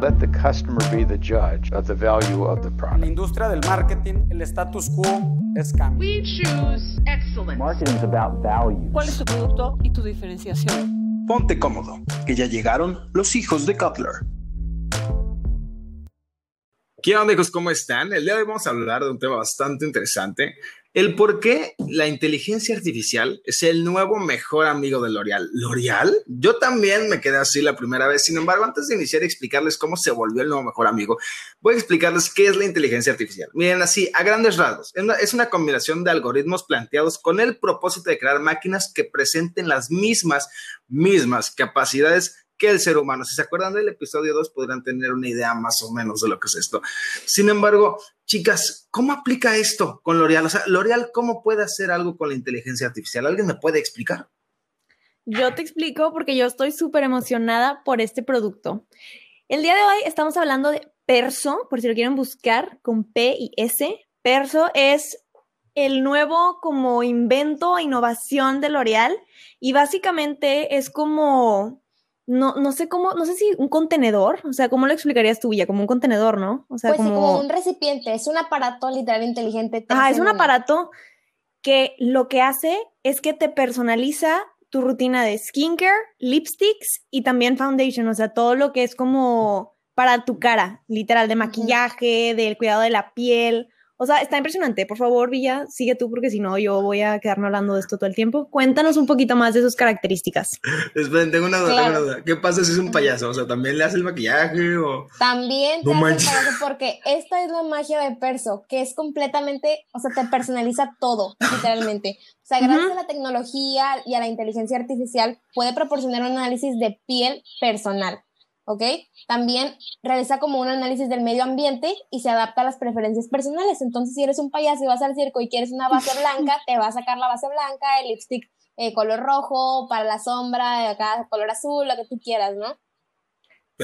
Let the customer be the judge of the value of the En la product. industria del marketing, el status quo es cambio. We choose excellence. Marketing is about value. ¿Cuál es tu producto y tu diferenciación? Ponte cómodo, que ya llegaron los hijos de Cutler. ¿Qué onda, hijos? ¿Cómo están? El día de hoy vamos a hablar de un tema bastante interesante. El por qué la inteligencia artificial es el nuevo mejor amigo de L'Oreal. ¿L'Oreal? Yo también me quedé así la primera vez. Sin embargo, antes de iniciar y explicarles cómo se volvió el nuevo mejor amigo, voy a explicarles qué es la inteligencia artificial. Miren así, a grandes rasgos, es una combinación de algoritmos planteados con el propósito de crear máquinas que presenten las mismas, mismas capacidades que el ser humano. Si se acuerdan del episodio 2, podrán tener una idea más o menos de lo que es esto. Sin embargo, chicas, ¿cómo aplica esto con L'Oreal? O sea, L'Oreal, ¿cómo puede hacer algo con la inteligencia artificial? ¿Alguien me puede explicar? Yo te explico porque yo estoy súper emocionada por este producto. El día de hoy estamos hablando de Perso, por si lo quieren buscar con P y S. Perso es el nuevo como invento e innovación de L'Oreal y básicamente es como, no, no sé cómo, no sé si un contenedor, o sea, ¿cómo lo explicarías tú, Villa? Como un contenedor, ¿no? O sea, Pues sí, como un recipiente, es un aparato literal inteligente. Ajá, es un aparato que lo que hace es que te personaliza tu rutina de skincare, lipsticks y también foundation, o sea, todo lo que es como para tu cara, literal, de maquillaje, del cuidado de la piel. O sea, está impresionante. Por favor, Villa, sigue tú porque si no yo voy a quedarme hablando de esto todo el tiempo. Cuéntanos un poquito más de sus características. Esperen, tengo una duda, tengo Claro. una duda. ¿Qué pasa si es un payaso? O sea, ¿también le hace el maquillaje o...? También te No hace manches. payaso porque esta es la magia de Perso, que es completamente, o sea, te personaliza todo, literalmente. O sea, gracias Ujú. a la tecnología y a la inteligencia artificial, puede proporcionar un análisis de piel personal, ¿ok? También realiza como un análisis del medio ambiente y se adapta a las preferencias personales. Entonces, si eres un payaso y vas al circo y quieres una base blanca, te va a sacar la base blanca, el lipstick eh, color rojo, para la sombra, acá color azul, lo que tú quieras, ¿no?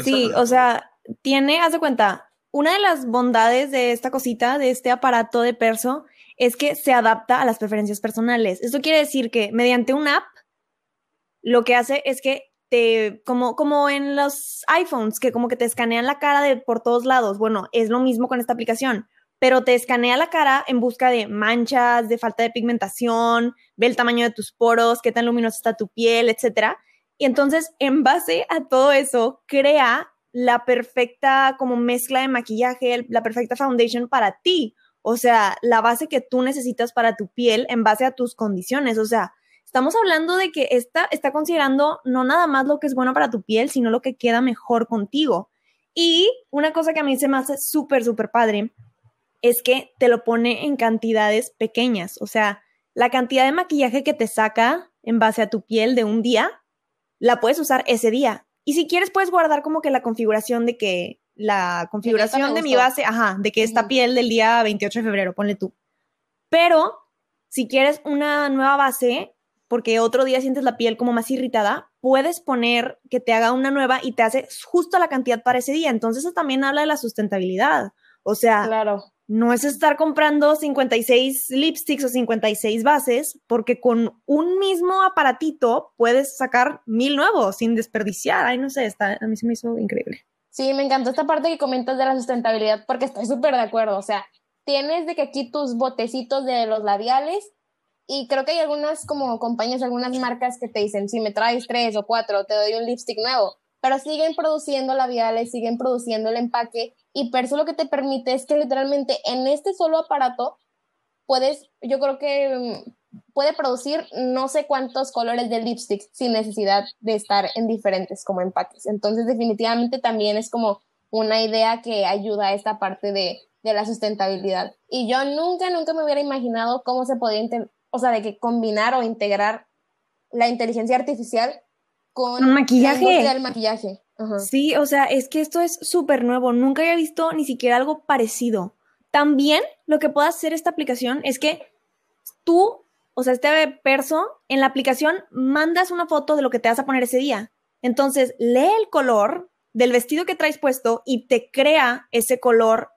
Sí, o sea, tiene, haz de cuenta, una de las bondades de esta cosita, de este aparato de Perso, es que se adapta a las preferencias personales. Esto quiere decir que mediante una app, lo que hace es que como, como en los iPhones, que como que te escanean la cara de por todos lados. Bueno, es lo mismo con esta aplicación, pero te escanea la cara en busca de manchas, de falta de pigmentación, ve el tamaño de tus poros, qué tan luminosa está tu piel, etcétera. Y entonces, en base a todo eso, crea la perfecta como mezcla de maquillaje, la perfecta foundation para ti. O sea, la base que tú necesitas para tu piel en base a tus condiciones. O sea, estamos hablando de que esta está considerando no nada más lo que es bueno para tu piel, sino lo que queda mejor contigo. Y una cosa que a mí se me hace súper, súper padre es que te lo pone en cantidades pequeñas. O sea, la cantidad de maquillaje que te saca en base a tu piel de un día, la puedes usar ese día. Y si quieres, puedes guardar como que la configuración de que la configuración de mi base, ajá, de que esta piel del día 28 de febrero, ponle tú. Pero si quieres una nueva base, porque otro día sientes la piel como más irritada, puedes poner que te haga una nueva y te hace justo la cantidad para ese día. Entonces eso también habla de la sustentabilidad. O sea, Claro. no es estar comprando 56 lipsticks o 56 bases, porque con un mismo aparatito puedes sacar mil nuevos sin desperdiciar. Ay, no sé, está, a mí se me hizo increíble. Sí, me encantó esta parte que comentas de la sustentabilidad porque estoy súper de acuerdo. O sea, tienes de que aquí tus botecitos de los labiales y creo que hay algunas como compañías, algunas marcas que te dicen, si me traes tres o cuatro, te doy un lipstick nuevo. Pero siguen produciendo labiales, siguen produciendo el empaque y Perso lo que te permite es que literalmente en este solo aparato puedes, yo creo que mm, puede producir no sé cuántos colores de lipstick sin necesidad de estar en diferentes como empaques. Entonces definitivamente también es como una idea que ayuda a esta parte de, de la sustentabilidad. Y yo nunca, nunca me hubiera imaginado cómo se podía, o sea, de que combinar o integrar la inteligencia artificial con Con maquillaje. la del maquillaje. Ajá. Sí, o sea, es que esto es súper nuevo. Nunca había visto ni siquiera algo parecido. También lo que puede hacer esta aplicación es que tú, o sea, este perso, en la aplicación mandas una foto de lo que te vas a poner ese día. Entonces, lee el color del vestido que traes puesto y te crea ese color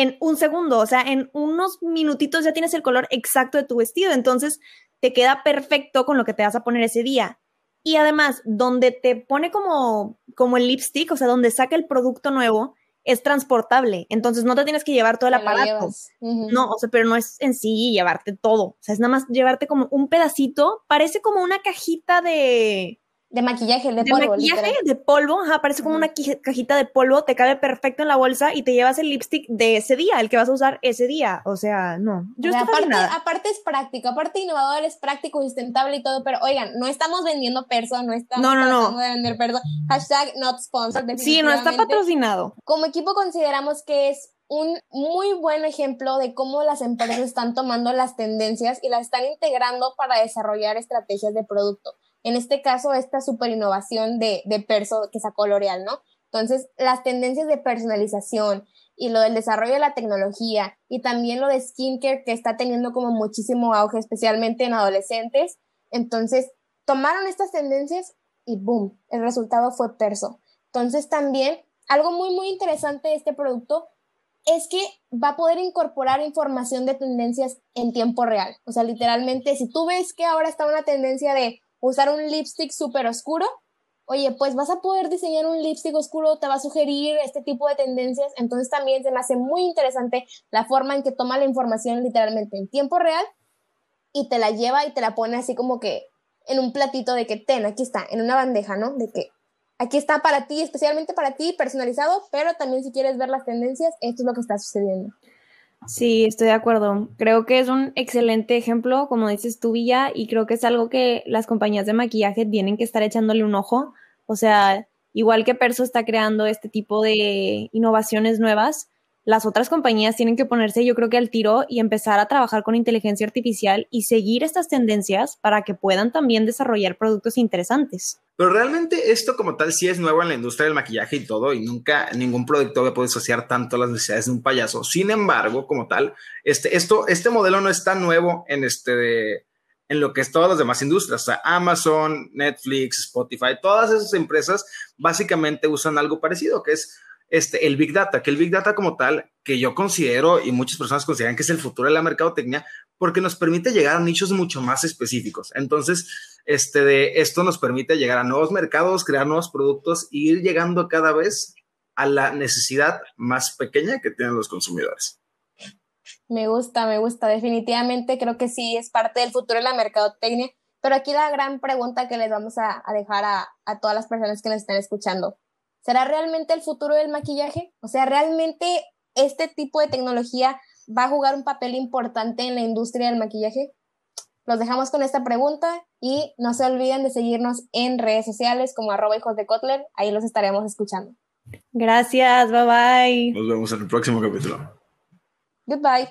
en un segundo. O sea, en unos minutitos ya tienes el color exacto de tu vestido. Entonces, te queda perfecto con lo que te vas a poner ese día. Y además, donde te pone como, como el lipstick, o sea, donde saca el producto nuevo, es transportable. Entonces no te tienes que llevar todo el aparato. No, o sea, pero no es en sí llevarte todo. O sea, es nada más llevarte como un pedacito. Parece como una cajita de de maquillaje, de, de polvo. Maquillaje, de polvo, ajá, parece como una cajita de polvo, te cabe perfecto en la bolsa y te llevas el lipstick de ese día, el que vas a usar ese día. O sea, no. Yo aparte, aparte es práctico, aparte innovador, es práctico, sustentable y todo, pero oigan, no estamos vendiendo perso, no estamos no, no, no. de vender perso. Hashtag not sponsored. Sí, no está patrocinado. Como equipo consideramos que es un muy buen ejemplo de cómo las empresas están tomando las tendencias y las están integrando para desarrollar estrategias de producto. En este caso, esta super innovación de, de Perso que sacó L'Oreal, ¿no? Entonces, las tendencias de personalización y lo del desarrollo de la tecnología y también lo de skincare que está teniendo como muchísimo auge, especialmente en adolescentes. Entonces, tomaron estas tendencias y boom, el resultado fue Perso. Entonces, también algo muy, muy interesante de este producto es que va a poder incorporar información de tendencias en tiempo real. O sea, literalmente, si tú ves que ahora está una tendencia de usar un lipstick súper oscuro, oye, pues vas a poder diseñar un lipstick oscuro, te va a sugerir este tipo de tendencias, entonces también se me hace muy interesante la forma en que toma la información literalmente en tiempo real y te la lleva y te la pone así como que en un platito de que ten, aquí está, en una bandeja, ¿no? De que aquí está para ti, especialmente para ti, personalizado, pero también si quieres ver las tendencias, esto es lo que está sucediendo. Sí, estoy de acuerdo. Creo que es un excelente ejemplo, como dices tú, Villa, y creo que es algo que las compañías de maquillaje tienen que estar echándole un ojo. O sea, igual que Perso está creando este tipo de innovaciones nuevas, las otras compañías tienen que ponerse, yo creo que al tiro y empezar a trabajar con inteligencia artificial y seguir estas tendencias para que puedan también desarrollar productos interesantes. Pero realmente esto como tal sí es nuevo en la industria del maquillaje y todo, y nunca ningún producto puede asociar tanto las necesidades de un payaso. Sin embargo, como tal, este, esto, este modelo no es tan nuevo en este en lo que es todas las demás industrias, o sea, Amazon, Netflix, Spotify, todas esas empresas básicamente usan algo parecido, que es este, el Big Data, que el Big Data como tal, que yo considero y muchas personas consideran que es el futuro de la mercadotecnia, porque nos permite llegar a nichos mucho más específicos. Entonces, este, de, esto nos permite llegar a nuevos mercados, crear nuevos productos e ir llegando cada vez a la necesidad más pequeña que tienen los consumidores. Me gusta, me gusta. Definitivamente creo que sí es parte del futuro de la mercadotecnia. Pero aquí la gran pregunta que les vamos a, dejar a, a todas las personas que nos están escuchando. ¿Será realmente el futuro del maquillaje? O sea, ¿realmente este tipo de tecnología va a jugar un papel importante en la industria del maquillaje? Los dejamos con esta pregunta y no se olviden de seguirnos en redes sociales como arroba hijos de Kotler, ahí los estaremos escuchando. Gracias, bye bye. Nos vemos en el próximo capítulo. Goodbye.